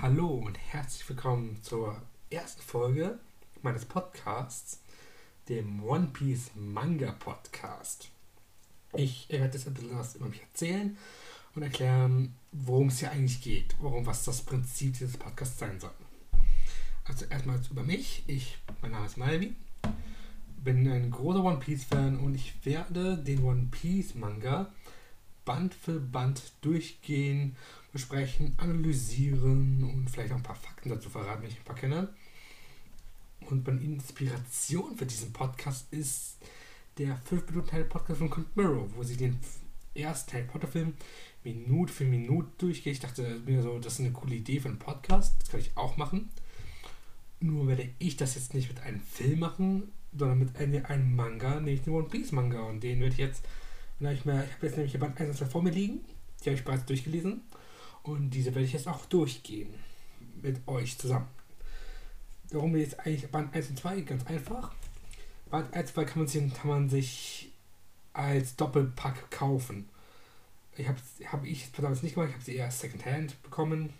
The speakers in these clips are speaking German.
Hallo und herzlich willkommen zur ersten Folge meines Podcasts, dem One Piece Manga Podcast. Ich werde jetzt ein bisschen was über mich erzählen und erklären, worum es hier eigentlich geht, worum was das Prinzip dieses Podcasts sein soll. Also erstmal über mich. Ich, mein Name ist Malvi, bin ein großer One Piece Fan und ich werde den One Piece Manga Band für Band durchgehen, besprechen, analysieren und vielleicht auch ein paar Fakten dazu verraten, wenn ich ein paar kenne. Und meine Inspiration für diesen Podcast ist der 5 Minuten Harry Podcast von Count Mirror, wo sie den ersten Harry Potter Film Minute für Minute durchgeht. Ich dachte mir so, das ist eine coole Idee für einen Podcast, das kann ich auch machen. Nur werde ich das jetzt nicht mit einem Film machen, sondern mit einem, einem Manga, nämlich dem One Piece Manga. Und den werde ich jetzt, ich, ich habe jetzt nämlich Band 1 und 2 vor mir liegen. Die habe ich bereits durchgelesen. Und diese werde ich jetzt auch durchgehen. Mit euch zusammen. Warum jetzt eigentlich Band 1 und 2? Ganz einfach. Band 1 und 2 kann man sich, kann man sich als Doppelpack kaufen. Ich habe hab ich damals nicht gemacht, ich habe sie eher Secondhand bekommen.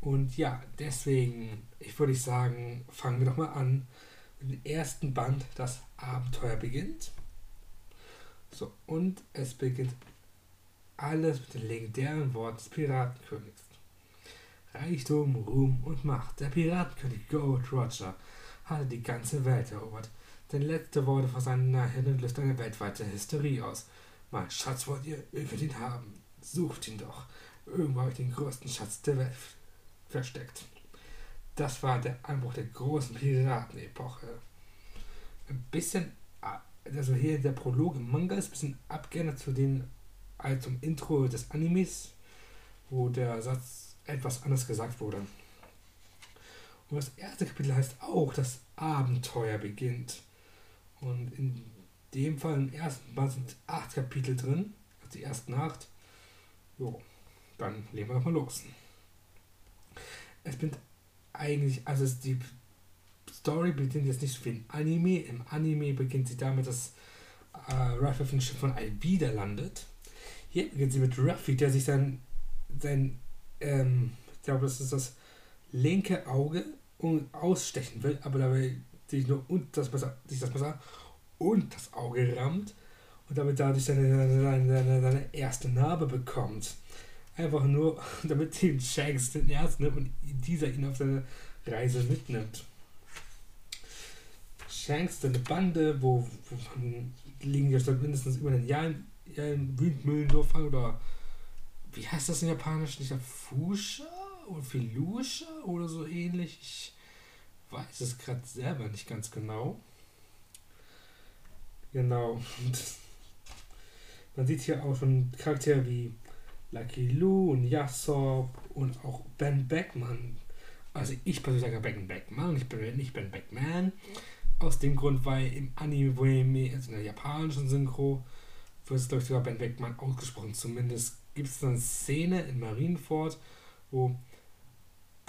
Und ja, deswegen, ich würde sagen, fangen wir doch mal an mit dem ersten Band, das Abenteuer beginnt. So, und es beginnt alles mit den legendären Worten des Piratenkönigs. Reichtum, Ruhm und Macht. Der Piratenkönig Gold Roger hatte die ganze Welt erobert. Denn letzte Worte vor seinen Nahhinnen löst eine weltweite Hysterie aus. Mein Schatz wollt ihr, ihr könnt ihn haben. Sucht ihn doch. Irgendwo habe ich den größten Schatz der Welt versteckt. Das war der Anbruch der großen Piratenepoche. Ein bisschen, also hier der Prolog im Manga ist ein bisschen abgeändert zu den als zum Intro des Animes, wo der Satz etwas anders gesagt wurde. Und das erste Kapitel heißt auch, das Abenteuer beginnt. Und in dem Fall im ersten Band sind acht Kapitel drin, also die ersten acht. Jo, dann legen wir mal los. Es bin eigentlich, also die Story beginnt jetzt nicht so wie im Anime. Im Anime beginnt sie damit, dass äh, Ruff auf dem Schiff von Alvida landet hier beginnt sie mit Ruffy, der sich sein, sein ähm, ich glaube, das ist das linke Auge ausstechen will, aber dabei sich nur und das Messer, sich das Messer und das Auge rammt und damit dadurch seine, seine, seine, seine erste Narbe bekommt. Einfach nur, damit den Shanks den Ernst nimmt und dieser ihn auf seine Reise mitnimmt. Shanks, seine Bande, wo, wo liegen ja schon mindestens über ein Jahr ja, in Windmühlendorf oder wie heißt das in Japanisch? Nicht Fusha oder Filusha oder so ähnlich? Ich weiß es gerade selber nicht ganz genau. Genau. Man sieht hier auch schon Charaktere wie Lucky Lou und Yasop und auch Ben Beckman. Also ich persönlich sage Ben Beckman, ich bin nicht Ben Beckman. Aus dem Grund, weil im Anime, also in der japanischen Synchro, wird es, glaube ich, sogar Ben Beckmann ausgesprochen. Zumindest gibt es eine Szene in Marienford, wo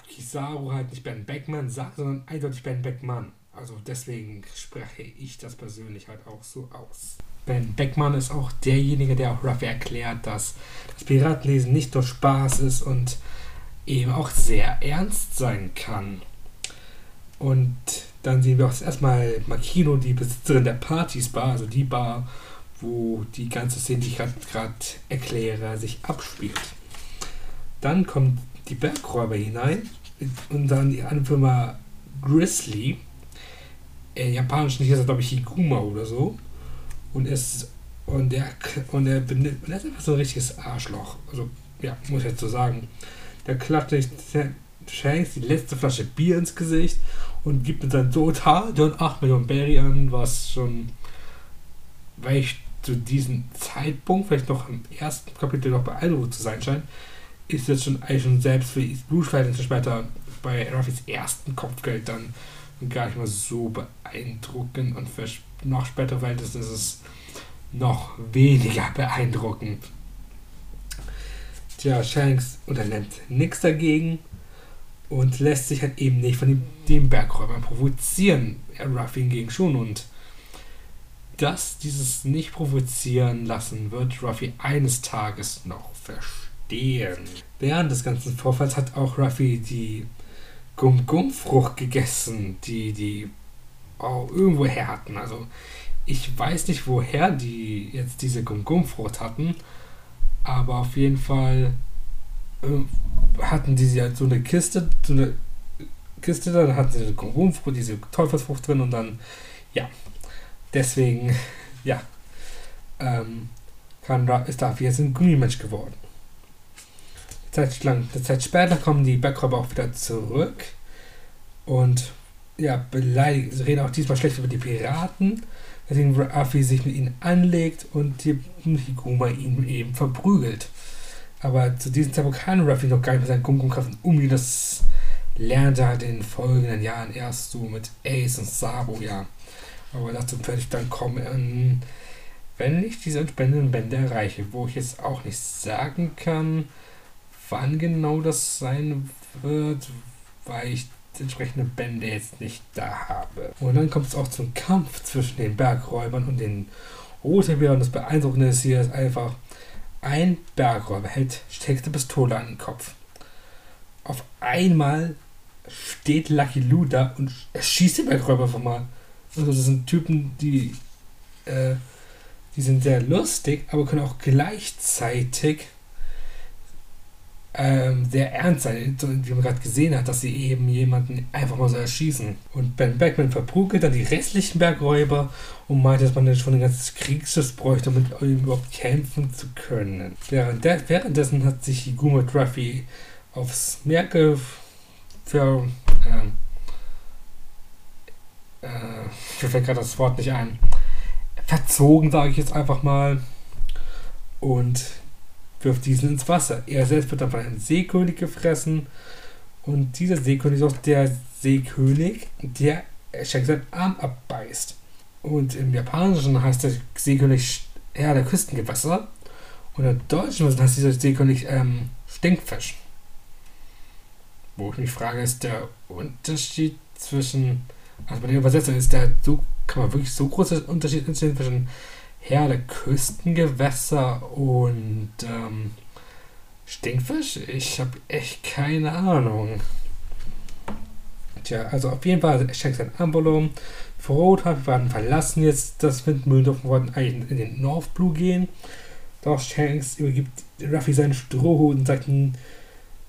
Kizaru halt nicht Ben Beckmann sagt, sondern eindeutig Ben Beckmann. Also deswegen spreche ich das persönlich halt auch so aus. Ben Beckmann ist auch derjenige, der auch Ruffy erklärt, dass das Piratenlesen nicht nur Spaß ist und eben auch sehr ernst sein kann. Und dann sehen wir auch erstmal Makino, die Besitzerin der Partys Bar, also die Bar, wo die ganze Szene, die ich gerade erkläre, sich abspielt. Dann kommt die Bergräuber hinein und dann die Anführer Grizzly. Im Japanischen ist er, glaube ich, Higuma oder so. Und es und er und er, benimmt, er ist einfach so ein richtiges Arschloch. Also, ja, muss ich jetzt so sagen. Der klatscht Shanks die letzte Flasche Bier ins Gesicht und gibt mit seinem Total John 8 Millionen Berry an, was schon, weil ich zu diesem Zeitpunkt, vielleicht noch im ersten Kapitel noch beeindruckt zu sein scheint, ist jetzt schon eigentlich schon selbst für Blutverhältnisse später bei Ruffys ersten Kopfgeld dann gar nicht mal so beeindruckend und für noch später Verhältnisse ist es noch weniger beeindruckend. Tja, Shanks unternimmt nichts dagegen und lässt sich halt eben nicht von dem, dem Bergräuber provozieren. Ruffy hingegen schon und dass dieses nicht provozieren lassen wird Ruffy eines Tages noch verstehen. Während des ganzen Vorfalls hat auch Ruffy die Gum-Gum-Frucht gegessen, die die auch irgendwo her hatten. Also ich weiß nicht, woher die jetzt diese Gum-Gum-Frucht hatten, aber auf jeden Fall äh, hatten die halt so eine Kiste, so eine Kiste, dann hatten sie eine Gum-Gum-Frucht, diese Teufelsfrucht drin und dann, ja, deswegen, ja, ähm, kann, ist Duffy jetzt ein Gummimensch geworden. Eine Zeit, lang, Zeit später kommen die Backräuber auch wieder zurück und ja, beleidigen, sie reden auch diesmal schlecht über die Piraten, weswegen Ruffy sich mit ihnen anlegt und die Higuma ihn eben verprügelt. Aber zu diesem Zeitpunkt kann Ruffy noch gar nicht mit seinen Gum-Gum-Kräften umgehen. Das lernt er halt in den folgenden Jahren erst so mit Ace und Sabo, ja. Aber dazu werde ich dann kommen, wenn ich diese entsprechenden Bände erreiche, wo ich jetzt auch nicht sagen kann, wann genau das sein wird, weil ich entsprechende Bände jetzt nicht da habe. Und dann kommt es auch zum Kampf zwischen den Bergräubern und den Rotebeeren. Das Beeindruckende ist hier ist einfach, ein Bergräuber hält stärkste Pistole an den Kopf. Auf einmal steht Lucky Lou da und erschießt den Bergräuber einfach mal. Also das sind Typen, die, äh, die sind sehr lustig, aber können auch gleichzeitig ähm, sehr ernst sein, wie man gerade gesehen hat, dass sie eben jemanden einfach mal so erschießen. Und Ben Beckman verprügelt dann die restlichen Bergräuber und meint, dass man dann schon ein ganzes Kriegsschiff bräuchte, um überhaupt kämpfen zu können. Währenddessen hat sich Higuma Ruffy aufs Meer für ähm, äh, mir fällt gerade das Wort nicht ein, verzogen, sage ich jetzt einfach mal, und wirft diesen ins Wasser. Er selbst wird dann von einem Seekönig gefressen und dieser Seekönig ist auch der Seekönig, der Shanks seinen Arm abbeißt. Und im Japanischen heißt der Seekönig Herr der Küstengewässer und im Deutschen heißt dieser Seekönig ähm, Stinkfisch. Wo ich mich frage, ist der Unterschied zwischen, also bei der Übersetzung ist der so, kann man wirklich so großer Unterschied zwischen Herr der Küstengewässer und ähm, Stinkfisch? Ich habe echt keine Ahnung. Tja, also auf jeden Fall schenkt sein Ambolum. Rot hat, wir hatten verlassen jetzt das Windmühldorf und wollten eigentlich in den North Blue gehen. Doch Shanks übergibt Ruffy seinen Strohhut und sagt ihm,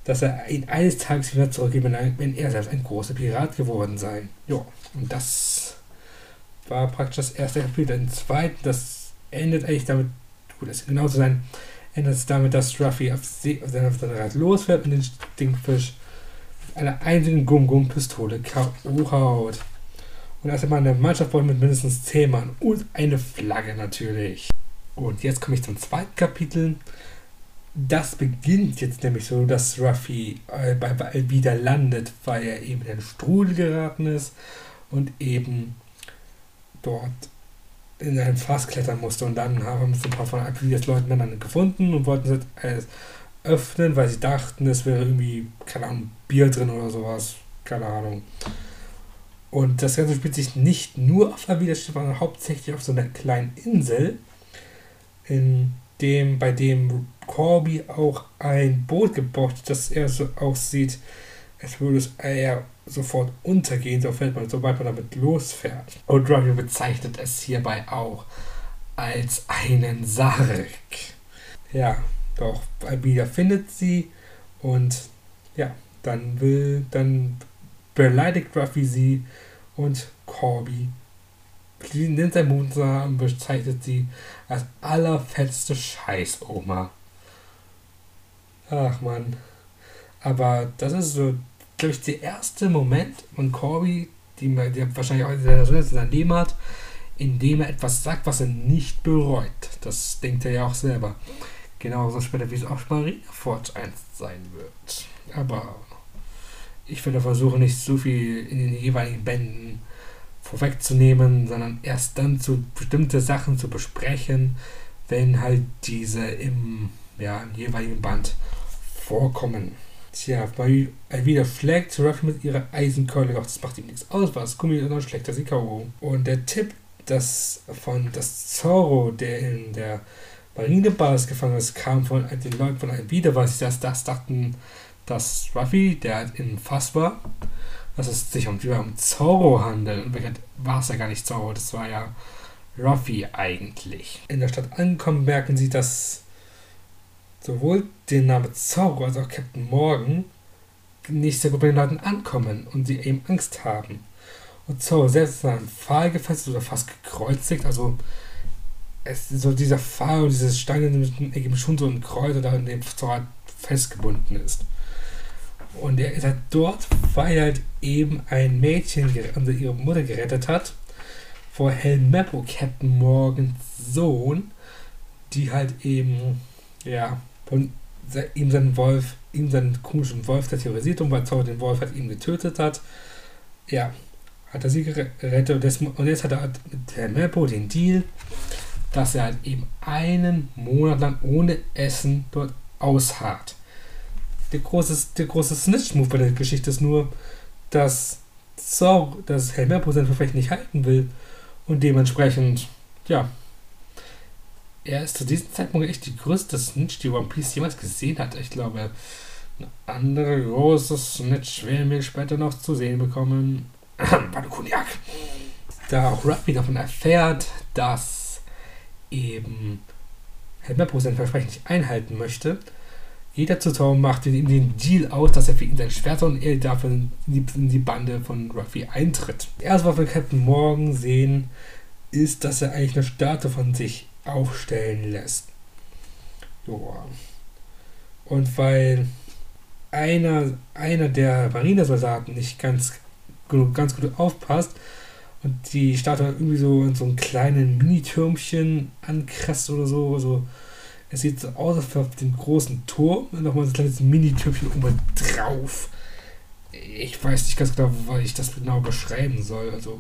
dass er ihn eines Tages wieder zurückgibt, wenn er selbst ein großer Pirat geworden sei. Ja, und das war praktisch das erste Kapitel. Im zweiten, das endet eigentlich damit, gut, es genau zu sein, endet es damit, dass Ruffy auf, See, auf seiner Rad losfährt und den Stinkfisch mit einer einzigen Gum-Gum-Pistole K.O. haut. Und erst einmal eine Mannschaft mit mindestens 10 Mann und eine Flagge natürlich. Und jetzt komme ich zum zweiten Kapitel. Das beginnt jetzt nämlich so, dass Ruffy äh, bei wieder landet, weil er eben in den Strudel geraten ist und eben dort in ein Fass klettern musste. Und dann haben es ein paar von Aquiles Leuten dann gefunden und wollten es öffnen, weil sie dachten, es wäre irgendwie, keine Ahnung, Bier drin oder sowas. Keine Ahnung. Und das Ganze spielt sich nicht nur auf Aquiles sondern hauptsächlich auf so einer kleinen Insel, in dem, bei dem Corby auch ein Boot gebaut das er so aussieht, als würde es eher sofort untergehen, sobald man, sobald man damit losfährt. Und Robbie bezeichnet es hierbei auch als einen Sarg. Ja, doch Albida findet sie und ja, dann will, dann beleidigt Ruffy sie und Corby nimmt sein Mutter und bezeichnet sie als allerfetzte Scheißoma. Ach man. Aber das ist so glaube ich, der erste Moment von Corby, die der wahrscheinlich auch in seinem Leben hat, in dem er etwas sagt, was er nicht bereut. Das denkt er ja auch selber. Genauso später, wie es auch Marineford einst sein wird. Aber ich werde versuchen, nicht so viel in den jeweiligen Bänden vorwegzunehmen, sondern erst dann zu bestimmte Sachen zu besprechen, wenn halt diese im, ja, im jeweiligen Band vorkommen. Tja, bei wieder schlägt Ruffy mit ihrer Eisenkeule, doch das macht ihm nichts aus, was Gummi und dann schlägt er. Und der Tipp, dass von das Zorro, der in der Marinebasis gefangen ist, kam von den Leuten von einem wieder, weil sie das, das dachten, dass Ruffy, der halt in Fass war, dass es sich um, um Zorro handelt. Und war es ja gar nicht Zorro, das war ja Ruffy eigentlich. In der Stadt angekommen, merken sie, dass sowohl der Name Zorro als auch Captain Morgan nicht sehr gut bei den Leuten ankommen und sie eben Angst haben. Und Zorro selbst ist an einem Pfahl gefesselt oder fast gekreuzigt, also es so dieser Pfahl und diese Stange ergeben schon so ein Kreuz, da in dem Zorro halt festgebunden ist. Und er ist halt dort, weil halt eben ein Mädchen, also ihre Mutter gerettet hat, vor Helmeppo, Captain Morgans Sohn, die halt eben, ja, von ihm seinen Wolf, ihm seinen komischen Wolf der terrorisiert und weil Zauber den Wolf hat ihn getötet hat, ja, hat er sie gerettet. Und jetzt hat er halt mit Helmeppo den Deal, dass er halt eben einen Monat lang ohne Essen dort ausharrt. Der große, der große Snitch-Move bei der Geschichte ist nur, dass Zorro das Helmerpo sein Versprechen nicht halten will und dementsprechend, ja, er ist zu diesem Zeitpunkt echt die größte Snitch, die One Piece jemals gesehen hat. Ich glaube, eine andere große Snitch werden wir später noch zu sehen bekommen. Cognac. Da auch Ruffy davon erfährt, dass eben Helmerpo sein Versprechen nicht einhalten möchte, jeder Zuschauer macht ihm den Deal aus, dass er für ihn sein Schwert und er dafür in die, in die Bande von Ruffy eintritt. Erst was wir Captain Morgan sehen, ist, dass er eigentlich eine Statue von sich aufstellen lässt. Joa. Und weil einer, einer der Marinesoldaten nicht ganz, ganz gut aufpasst und die Statue irgendwie so in so einem kleinen Mini-Türmchen ankratzt oder so, so es sieht so aus, als auf dem großen Turm nochmal so ein kleines Mini-Türmchen oben drauf. Ich weiß nicht ganz genau, weil ich das genau beschreiben soll. Also,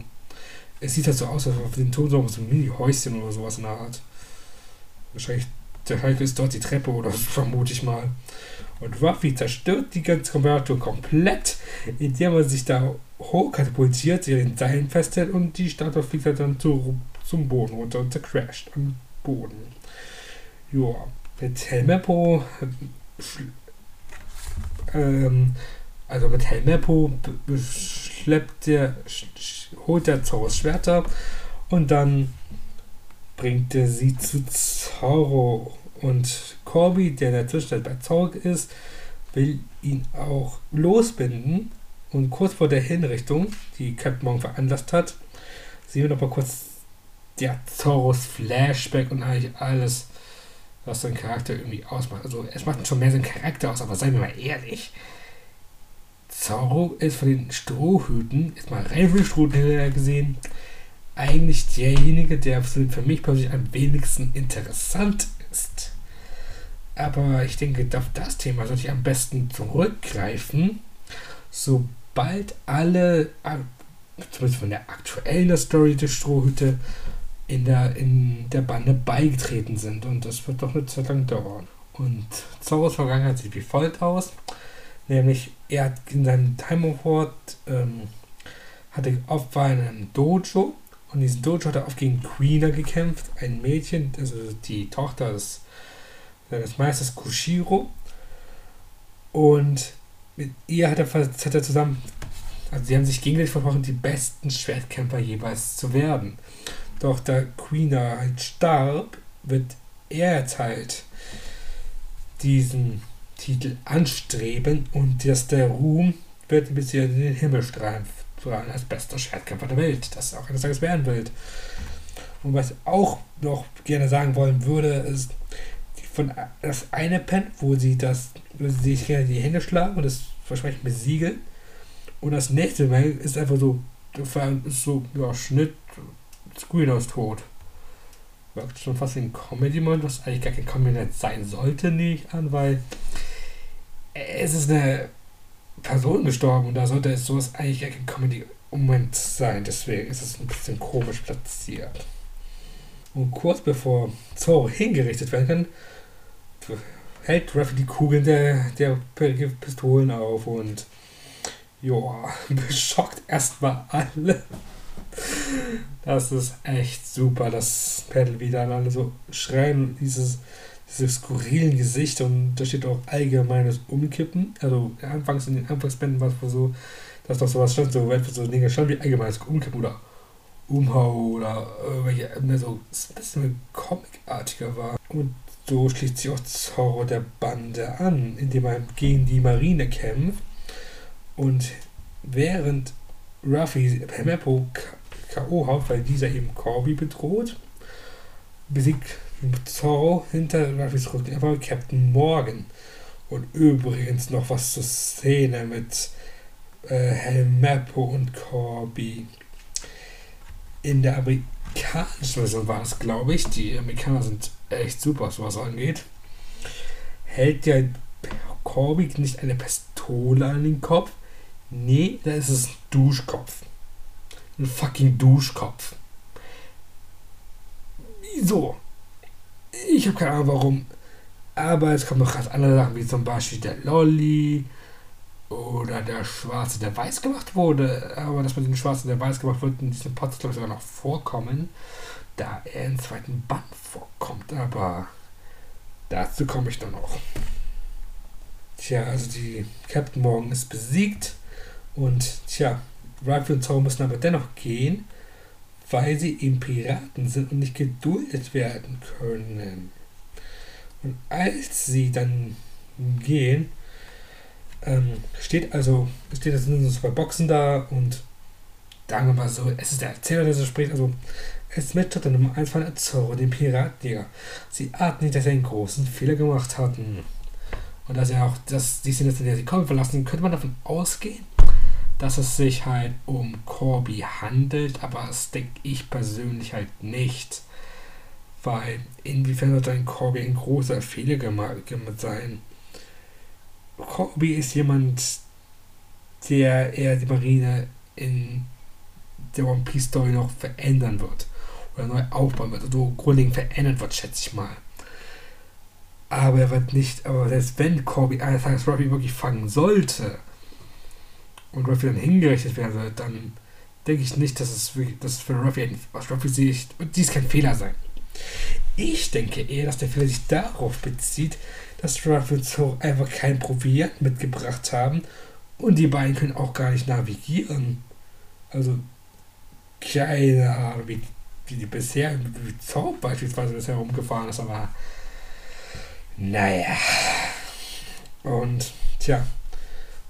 es sieht halt so aus, als auf dem Turm so ein Mini-Häuschen oder sowas in der Art. Wahrscheinlich, der Hulk ist dort die Treppe oder vermute ich mal. Und Ruffy zerstört die ganze Komparatur komplett, indem er sich da hochkatapultiert, sie den Seilen festhält und die Statue fliegt dann zu, zum Boden runter und zercrasht am Boden. Ja, mit Helmeppo, ähm, also mit Helmeppo schleppt der, holt der Zorros Schwerter und dann bringt er sie zu Zorro und Corby, der in der Zwischenzeit bei Zorro ist, will ihn auch losbinden und kurz vor der Hinrichtung, die Captain Morgan veranlasst hat, sehen wir noch mal kurz der Zorros Flashback und eigentlich alles was sein Charakter irgendwie ausmacht. Also es macht schon mehr seinen Charakter aus, aber seien wir mal ehrlich. Zorro ist von den Strohhüten, jetzt mal Strohhüte gesehen, eigentlich derjenige, der für mich persönlich am wenigsten interessant ist. Aber ich denke, auf das Thema sollte ich am besten zurückgreifen, sobald alle, zumindest von der aktuellen Story der Strohhüte, in der, in der Bande beigetreten sind. Und das wird doch eine Zeit lang dauern. Und Zorros Vergangenheit sieht wie folgt aus. Nämlich, er hat in seinem Time War ähm, hatte war in einem Dojo. Und in diesem Dojo hat er oft gegen Queener gekämpft. Ein Mädchen, also die Tochter des, des Meisters Kushiro. Und mit ihr hat er, hat er zusammen, also sie haben sich gegenseitig versprochen, die besten Schwertkämpfer jeweils zu werden. Doch da Queener halt starb, wird er jetzt halt diesen Titel anstreben und dass der Ruhm wird ein bisschen in den Himmel strahlen als bester Schwertkämpfer der Welt, das auch eines Tages werden will. Und was ich auch noch gerne sagen wollen würde, ist von das eine Pen, wo sie das, wo sie sich gerne die Hände schlagen und das Versprechen besiegeln. Und das nächste Mal ist einfach so, ist so, ja, Schnitt, Squealer ist tot. Wirkt schon fast wie ein Comedy-Moment, was eigentlich gar kein Comedy sein sollte, nicht an, weil es ist eine Person gestorben und da sollte es sowas eigentlich kein Comedy-Moment sein. Deswegen ist es ein bisschen komisch platziert. Und kurz bevor Zorro hingerichtet werden kann, hält Ruffy die Kugeln der, der Pistolen auf und joa, beschockt erstmal alle. Das ist echt super, dass Paddle wieder alle so schreien, dieses, diese skurrilen Gesichter und da steht auch allgemeines Umkippen. Also anfangs in den Anfangsbänden war es so, dass doch sowas stand, so etwas so Dinge stand wie allgemeines Umkippen oder Umhau oder irgendwelche, ne, so ein bisschen comicartiger war. Und so schließt sich auch Zorro der Bande an, indem er gegen die Marine kämpft und während Ruffy Meppo K.O. haut, weil dieser eben Corby bedroht, besiegt Zorro hinter Ruffys Rücken einfach Captain Morgan. Und übrigens noch was zur Szene mit äh, Helmeppo und Corby. In der amerikanischen Version war es, glaube ich. Die Amerikaner sind echt super, was sowas angeht. Hält ja Corby nicht eine Pistole an den Kopf? Nee, da ist es ein Duschkopf. Ein fucking Duschkopf. Wieso? Ich habe keine Ahnung warum. Aber es kommen noch ganz andere Sachen, wie zum Beispiel der Lolly oder der Schwarze, der weiß gemacht wurde. Aber dass man den Schwarzen, der weiß gemacht wird, in diesem Podcast, glaube ich, sogar noch vorkommen, da er im zweiten Band vorkommt. Aber dazu komme ich dann noch. Tja, also die Captain Morgan ist besiegt und tja, Ruffy und Zorro müssen aber dennoch gehen, weil sie eben Piraten sind und nicht geduldet werden können. Und als sie dann gehen, ähm, steht also, steht also so zwei Boxen da und sagen wir mal so, es ist der Erzähler, der so spricht, also es Mitschritt Nummer 1 von Zorro, dem Piratjäger. Sie ahnen nicht, dass sie einen großen Fehler gemacht hatten. Und dass er auch, dass die Szene, in der sie kommen verlassen, könnte man davon ausgehen, dass es sich halt um Corby handelt, aber das denke ich persönlich halt nicht. Weil inwiefern wird ein Corby ein großer Fehler gemacht sein? Corby ist jemand, der eher die Marine in der One Piece Story noch verändern wird. Oder neu aufbauen wird. Oder also grundlegend verändern wird, schätze ich mal. Aber er wird nicht, aber selbst wenn Corby eines Tages Ruffy wirklich fangen sollte, und Ruffy dann hingerichtet werde, dann denke ich nicht, dass es, wirklich, dass für Ruffy aus Ruffy Sicht, und dies kein Fehler sein. Ich denke eher, dass der Fehler sich darauf bezieht, dass Ruffy und Zoro einfach kein Proviant mitgebracht haben und die beiden können auch gar nicht navigieren. Also, keine Ahnung, wie, wie die bisher, wie Zoro beispielsweise bisher rumgefahren ist, aber naja. Und, tja,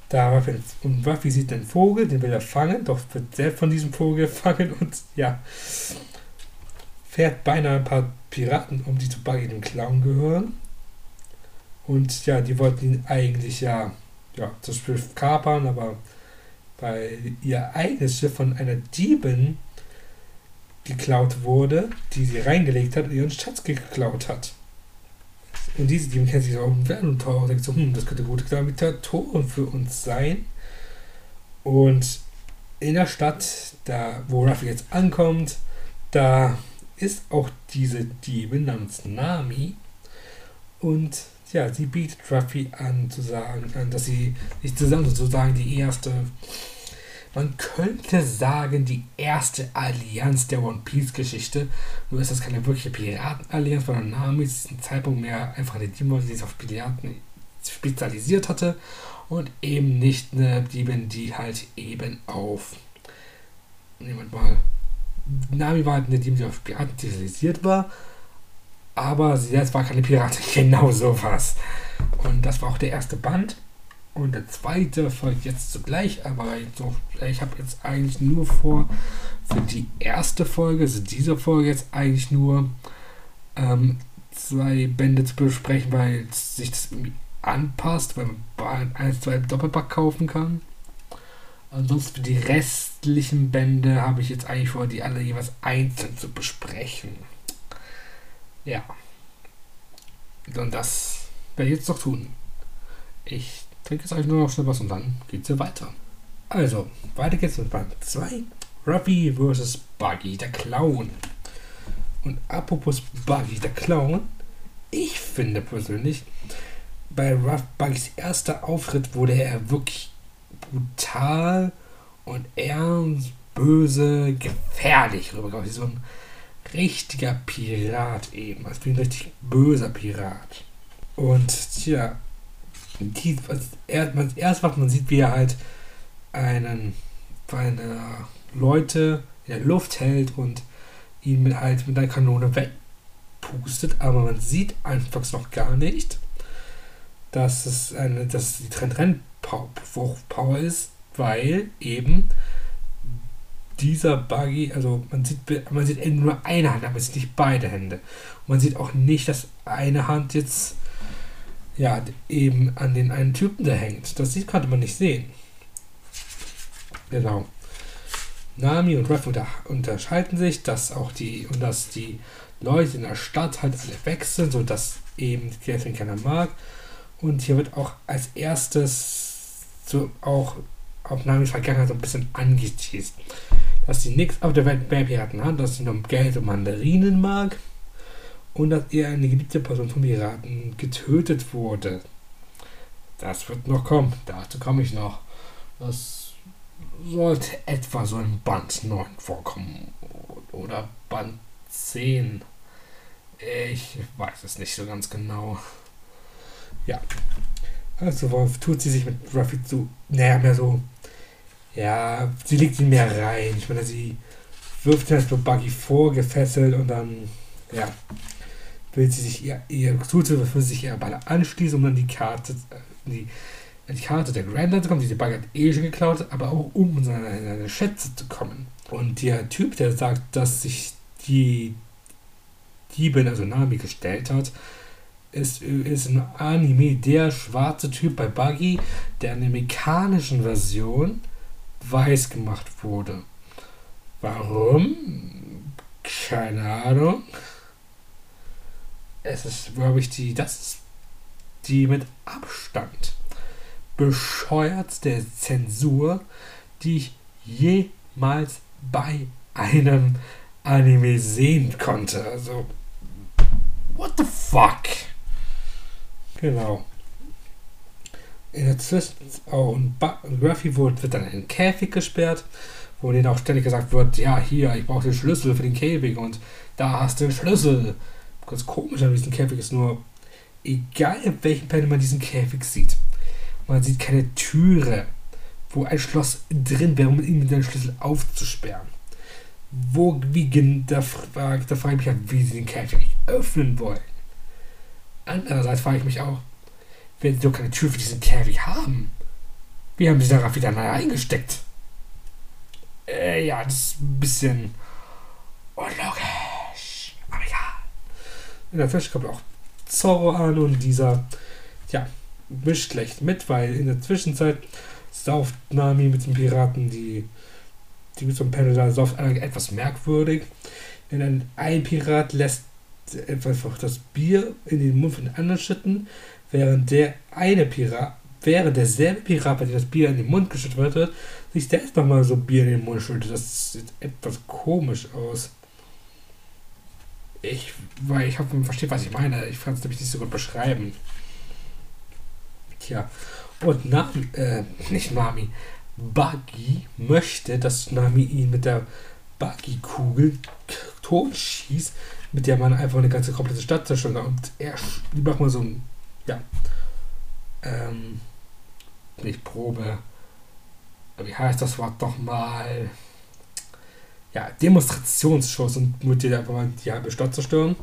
da und Ruffy sieht einen Vogel, den will er fangen, doch wird selbst von diesem Vogel gefangen und ja, fährt beinahe ein paar Piraten um, die zu Buggy dem Clown gehören. Und ja, die wollten ihn eigentlich ja, ja zum Beispiel kapern, aber weil ihr eigenes Schiff von einer Diebin geklaut wurde, die sie reingelegt hat und ihren Schatz geklaut hat. Und diese Team kennt sich auch und teuer und denkt so, hm, das könnte gute Gravitatoren für uns sein. Und in der Stadt, da wo Ruffy jetzt ankommt, da ist auch diese Diebin namens Nami. Und ja, sie bietet Ruffy an, zu sagen, an, dass sie sich zusammen sozusagen die erste man könnte sagen, die erste Allianz der One Piece-Geschichte. Nur ist das keine wirkliche Piratenallianz, weil Name ist diesem Zeitpunkt mehr einfach eine Diebin, die sich auf Piraten spezialisiert hatte und eben nicht eine Diebin, die halt eben auf. Nehmen mal. Nami war halt eine Diebin, die auf Piraten spezialisiert war, aber sie selbst war keine Piratin. Genau sowas. Und das war auch der erste Band. Und der zweite folgt jetzt zugleich, aber ich habe jetzt eigentlich nur vor, für die erste Folge, also diese Folge jetzt eigentlich nur ähm, zwei Bände zu besprechen, weil sich das anpasst, weil man ein, zwei Doppelpack kaufen kann. Ansonsten für die restlichen Bände habe ich jetzt eigentlich vor, die alle jeweils einzeln zu besprechen. Ja. Und das werde ich jetzt noch tun. Ich trinke jetzt eigentlich nur noch schnell was und dann geht's ja weiter. Also, weiter geht's mit Band 2. Ruffy vs. Buggy, der Clown. Und apropos Buggy, der Clown, ich finde persönlich, bei Ruff Buggys erster Auftritt wurde er wirklich brutal und ernst böse, gefährlich rüberkommt. Wie so ein richtiger Pirat eben. Also ein richtig böser Pirat. Und tja, die, also er, man, erst was man sieht, wie er halt einen, eine Leute in der Luft hält und ihn mit halt mit einer Kanone wegpustet, aber man sieht anfangs noch gar nicht, dass es eine, dass die Trend-Power ist, weil eben dieser Buggy, also man sieht, man sieht nur eine Hand, aber man sieht nicht beide Hände. Und man sieht auch nicht, dass eine Hand jetzt ja eben an den einen Typen da hängt. Das konnte man nicht sehen. Genau. Nami und Ruff unter, unterscheiden sich, dass auch die und dass die Leute in der Stadt halt alle wechseln, sodass eben Catherine keiner mag. Und hier wird auch als erstes so auch auf Namis Vergangenheit so ein bisschen angeteased dass sie nichts auf der Welt mehr Piraten hat, dass sie nur Geld und Mandarinen mag und dass ihr eine geliebte Person von Piraten getötet wurde. Das wird noch kommen, dazu komme ich noch. Das sollte etwa so in Band 9 vorkommen oder Band 10. Ich weiß es nicht so ganz genau. Ja. Also tut sie sich mit Ruffy so, naja, mehr so ja, sie legt ihn mehr rein. Ich meine, sie wirft ihn erst Buggy vor, gefesselt und dann, ja, will sie sich ihr, ihr sie, will sich ihr Baller anschließen, um dann die Karte, äh, die, die Karte der Granddad zu kommen, die die Buggy hat eh schon geklaut, aber auch um in seine, in seine Schätze zu kommen. Und der Typ, der sagt, dass sich die Diebin, also Nami, gestellt hat, ist, ist im Anime der schwarze Typ bei Buggy, der in der mekanischen Version weiß gemacht wurde. Warum? Keine Ahnung. Es ist, glaube ich, die, das ist die mit Abstand bescheuertste Zensur, die ich jemals bei einem Anime sehen konnte. Also, what the fuck? Genau in der Zwischenzeit, oh, und, und Ruffy wird, wird dann in den Käfig gesperrt, wo denen auch ständig gesagt wird, ja, hier, ich brauche den Schlüssel für den Käfig und da hast du den Schlüssel. Ganz komisch an diesem Käfig ist nur, egal in welchem Panel man diesen Käfig sieht, man sieht keine Türe, wo ein Schloss drin wäre, um ihn mit dem Schlüssel aufzusperren. Wo, wie, da, frage, da frage ich mich halt, wie sie den Käfig öffnen wollen. Andererseits frage ich mich auch, wenn sie doch keine Tür für diesen Käfig haben. Wie haben sie darauf wieder eingesteckt? Äh, ja, das ist ein bisschen unlogisch. In der Fische kommt auch Zorro an und dieser, ja, mischt schlecht mit, weil in der Zwischenzeit sauft Nami mit den Piraten die, die mit so einem Panel da sauft etwas merkwürdig. Denn ein, ein Pirat lässt einfach das Bier in den Mund von anderen schütten, während der eine Pirat, während derselbe Pirat, bei dem das Bier in den Mund geschüttet wird, sich selbst nochmal so Bier in den Mund schüttet. Das sieht etwas komisch aus. Ich, weil ich hoffe, man versteht, was ich meine. Ich kann es nämlich nicht so gut beschreiben. Tja. Und Nami, äh, nicht Nami, Buggy möchte, dass Nami ihn mit der Buggy-Kugel tot schießt, mit der man einfach eine ganze komplette Stadt zerstört. Und er, die macht mal so ein ja, ähm, nicht Probe, wie heißt das Wort doch mal? Ja, Demonstrationsschuss und mit dir einfach mal die halbe Stadt zerstören.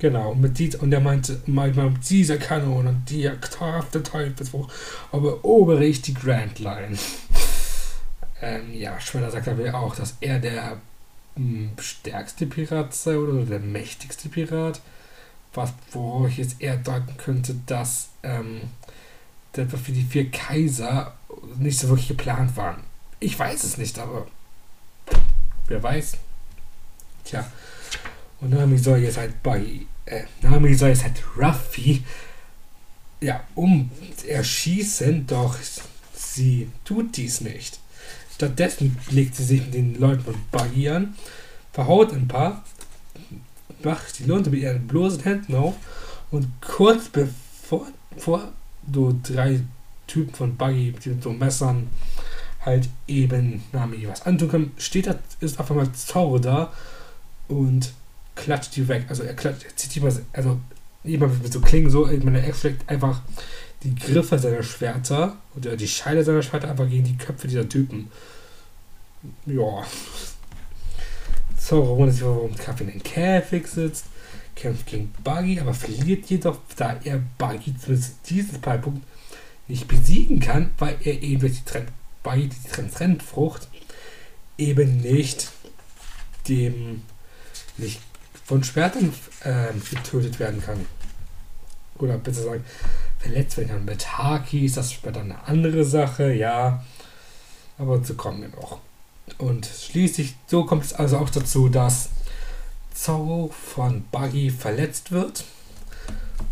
Genau, mit die, und er meinte, manchmal mit dieser Kanone und die Kraft der Teufelsbruch, aber erobere ich die Grand Line. ähm, ja, Schweller sagt aber auch, dass er der mh, hm, stärkste Pirat sei oder der mächtigste Pirat was, wo ich jetzt eher deuten könnte, dass ähm, das für die vier Kaiser nicht so wirklich geplant waren. Ich weiß es nicht, aber wer weiß. Tja. Und Nami soll jetzt halt bei äh, Nami soll jetzt halt Ruffy ja, um erschießen, doch sie tut dies nicht. Stattdessen legt sie sich mit den Leuten von Buggy an, verhaut ein paar macht die Lunte mit ihren bloßen Händen auf und kurz bevor vor so drei Typen von Buggy mit so Messern halt eben Nami was antun kann, steht da, ist auf einmal Zorro da und klatscht die weg. Also er klatscht, er zieht die mal, also jemand mit so Klingen so, ich meine, er schlägt einfach die Griffe seiner Schwerter oder die Scheide seiner Schwerter einfach gegen die Köpfe dieser Typen. Ja. Zorro wundert sich, warum Kaffee in den Käfig sitzt, kämpft gegen Buggy, aber verliert jedoch, da er Buggy zumindest diesen Zeitpunkt nicht besiegen kann, weil er eben durch die Trend Buggy, die Trendfrucht, eben nicht dem nicht von Schwertern äh, getötet werden kann. Oder besser sagen, verletzt werden kann. Mit Haki ist das später eine andere Sache, ja. Aber zu kommen wir noch. Und schließlich, so kommt es also auch dazu, dass Zorro von Buggy verletzt wird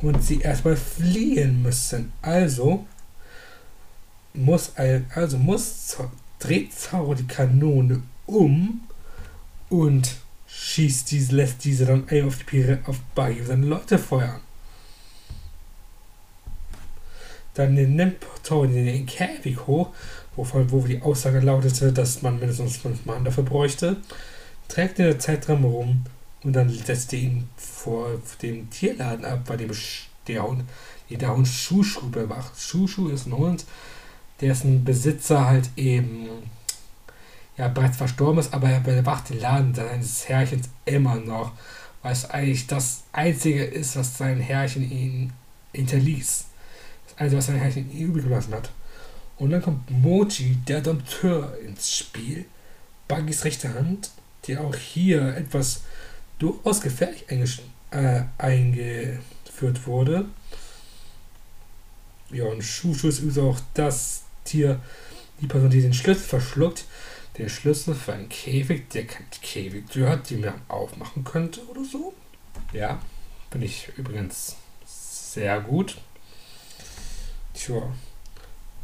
und sie erstmal fliehen müssen. Also muss, also muss dreht Zorro die Kanone um und schießt diese, lässt diese dann auf die Pire, auf Buggy seine Leute feuern. Dann nimmt Zorro den Käfig hoch wovon, wo die Aussage lautete, dass man mindestens fünf Mann dafür bräuchte, trägt in der Zeitraum rum und dann setzt er ihn vor dem Tierladen ab, bei dem der Hund, der Hund Schuschu bewacht. Schuschu ist ein Hund, dessen Besitzer halt eben ja bereits verstorben ist, aber er bewacht den Laden seines Herrchens immer noch, weil es eigentlich das Einzige ist, was sein Herrchen ihn hinterließ. Das Einzige, was sein Herrchen ihn übrig gelassen hat. Und dann kommt Moji, der Dompteur, ins Spiel. Buggys rechte Hand, die auch hier etwas durchaus gefährlich äh, eingeführt wurde. Ja, und Shushu ist auch das Tier, die Person, die den Schlüssel verschluckt. Der Schlüssel für einen Käfig, der keine Käfigtür hat, die man aufmachen könnte oder so. Ja, finde ich übrigens sehr gut. Tja,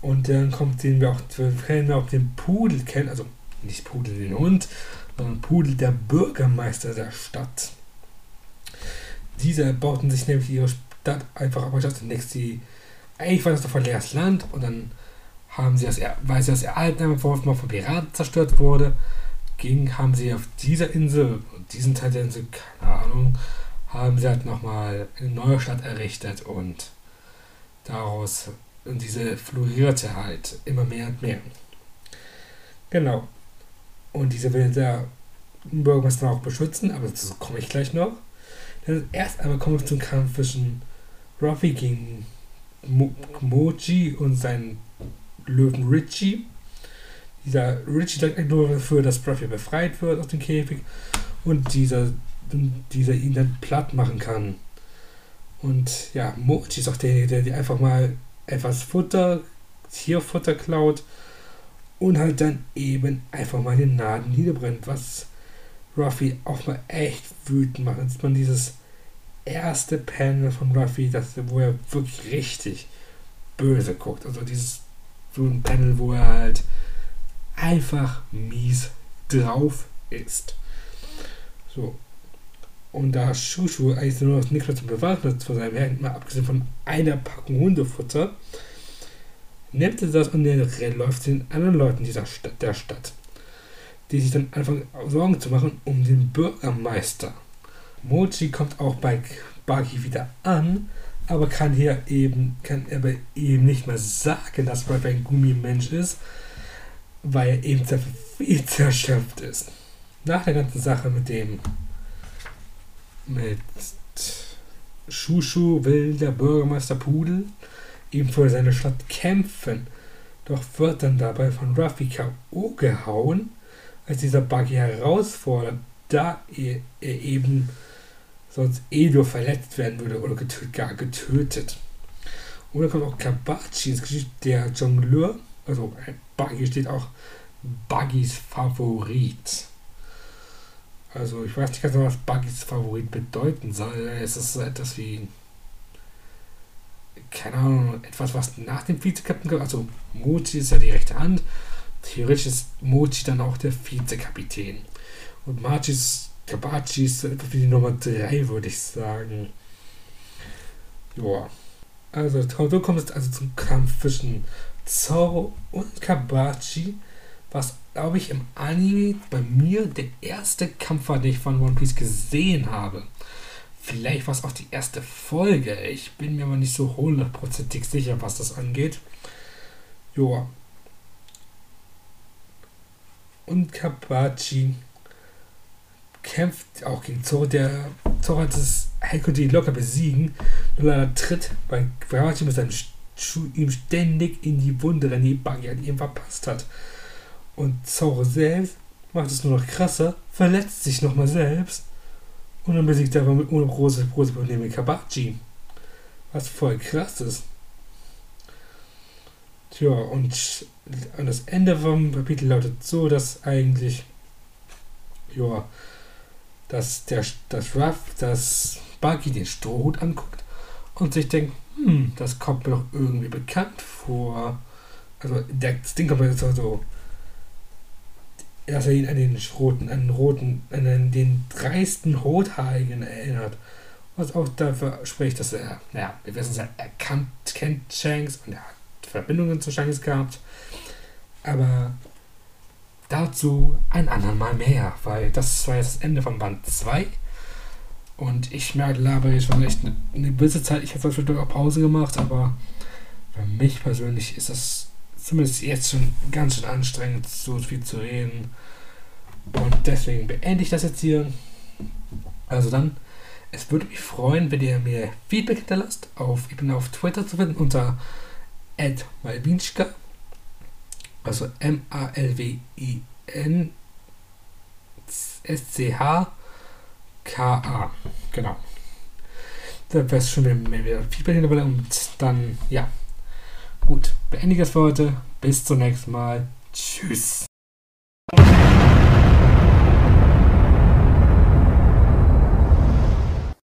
und dann kommt den wir auch, kennen wir auch den Pudel kennen, also nicht Pudel den Hund, sondern Pudel der Bürgermeister der Stadt. Diese bauten sich nämlich ihre Stadt einfach auf Stadt zunächst die eigentlich war das doch ein leeres Land und dann haben sie das, weil sie das erhalten haben, bevor es mal von Piraten zerstört wurde, ging, haben sie auf dieser Insel, diesen Teil der Insel, keine Ahnung, haben sie halt nochmal eine neue Stadt errichtet und daraus und diese florierte halt immer mehr und mehr. Genau. Und diese will der Bürgermeister auch beschützen, aber dazu komme ich gleich noch. Dann erst einmal kommen wir zum Kampf zwischen Ruffy gegen Mo Moji und seinen Löwen Richie. Dieser Richie sorgt nur dafür, dass Ruffy befreit wird aus dem Käfig und dieser, dieser ihn dann platt machen kann. Und ja, Moji ist auch der, der, einfach mal etwas Futter, Tierfutter klaut und halt dann eben einfach mal den Laden niederbrennt, was Ruffy auch mal echt wütend macht. Jetzt man dieses erste Panel von Ruffy, das, wo er wirklich richtig böse guckt. Also dieses so ein Panel, wo er halt einfach mies drauf ist. So. Und da Shushu eigentlich nur noch nichts mehr zu bewahren von seinem Herrn, mal abgesehen von einer Packung Hundefutter, nimmt er das und läuft den anderen Leuten dieser Stadt, der Stadt, die sich dann anfangen Sorgen zu machen um den Bürgermeister. Mochi kommt auch bei Buggy wieder an, aber kann hier eben, kann aber eben nicht mehr sagen, dass Ruff ein Gummimensch ist, weil er eben viel zerschöpft ist. Nach der ganzen Sache mit dem mit Schuschu will der Bürgermeister Pudel eben für seine Stadt kämpfen, doch wird dann dabei von Ruffy K.O. gehauen, als dieser Buggy herausfordert, da er, er eben sonst eh nur verletzt werden würde oder getötet, gar getötet. Und dann kommt auch Kabachi ins Geschichte, der Jongleur, also Buggy steht auch Buggys Favorit. Also ich weiß nicht ganz genau, was Buggys Favorit bedeuten soll. Es ist so etwas wie, keine Ahnung, etwas, was nach dem Vizekapitän kommt. Also Mochi ist ja die rechte Hand. Theoretisch ist Mochi dann auch der Vizekapitän. Und Machis, Kabachi ist etwas wie die Nummer 3, würde ich sagen. Ja. Also so kommt es also zum Kampf zwischen Zorro und Kabachi, was, glaube ich, im Anime bei mir der erste Kampf war, den ich von One Piece gesehen habe. Vielleicht war es auch die erste Folge. Ich bin mir aber nicht so hundertprozentig sicher, was das angeht. Joa. Und Kabachi kämpft auch gegen Zoro. Der Zoro hat das Heikuti locker besiegen. Nur leider tritt bei Kabachi mit seinem Schuh ihm ständig in die Wunde, denn die Buggy die ihm verpasst hat. Und Zoro selbst macht es nur noch krasser, verletzt sich nochmal selbst und dann besiegt er aber mit ohne große, große Probleme Kabachi. Was voll krass ist. Tja, und das Ende vom Kapitel lautet so, dass eigentlich, ja, dass der, das Ruff, das Buggy den Strohhut anguckt und sich denkt, hm, das kommt mir doch irgendwie bekannt vor. Also, das Ding kommt mir jetzt so dass er ihn an den roten, an den roten, an den dreisten Rothaarigen erinnert. Was auch dafür spricht, dass er, naja, wir wissen es ja, er kannt, kennt Shanks und er hat Verbindungen zu Shanks gehabt. Aber dazu ein andermal mehr, weil das war jetzt das Ende von Band 2. Und ich merke, laber jetzt schon echt eine, gewisse Zeit. Ich habe zwischendurch auch Pause gemacht, aber für mich persönlich ist das zumindest jetzt schon ganz schön anstrengend, so viel zu reden. Und deswegen beende ich das jetzt hier. Also dann, es würde mich freuen, wenn ihr mir Feedback hinterlasst. Auf, ich bin auf Twitter zu finden unter malwinschka. Also M-A-L-W-I-N S-C-H-K-A. Genau. Da wäre es mir wieder Feedback hinterlasst. Und dann, ja. Gut, beende ich das für heute. Bis zum nächsten Mal. Tschüss.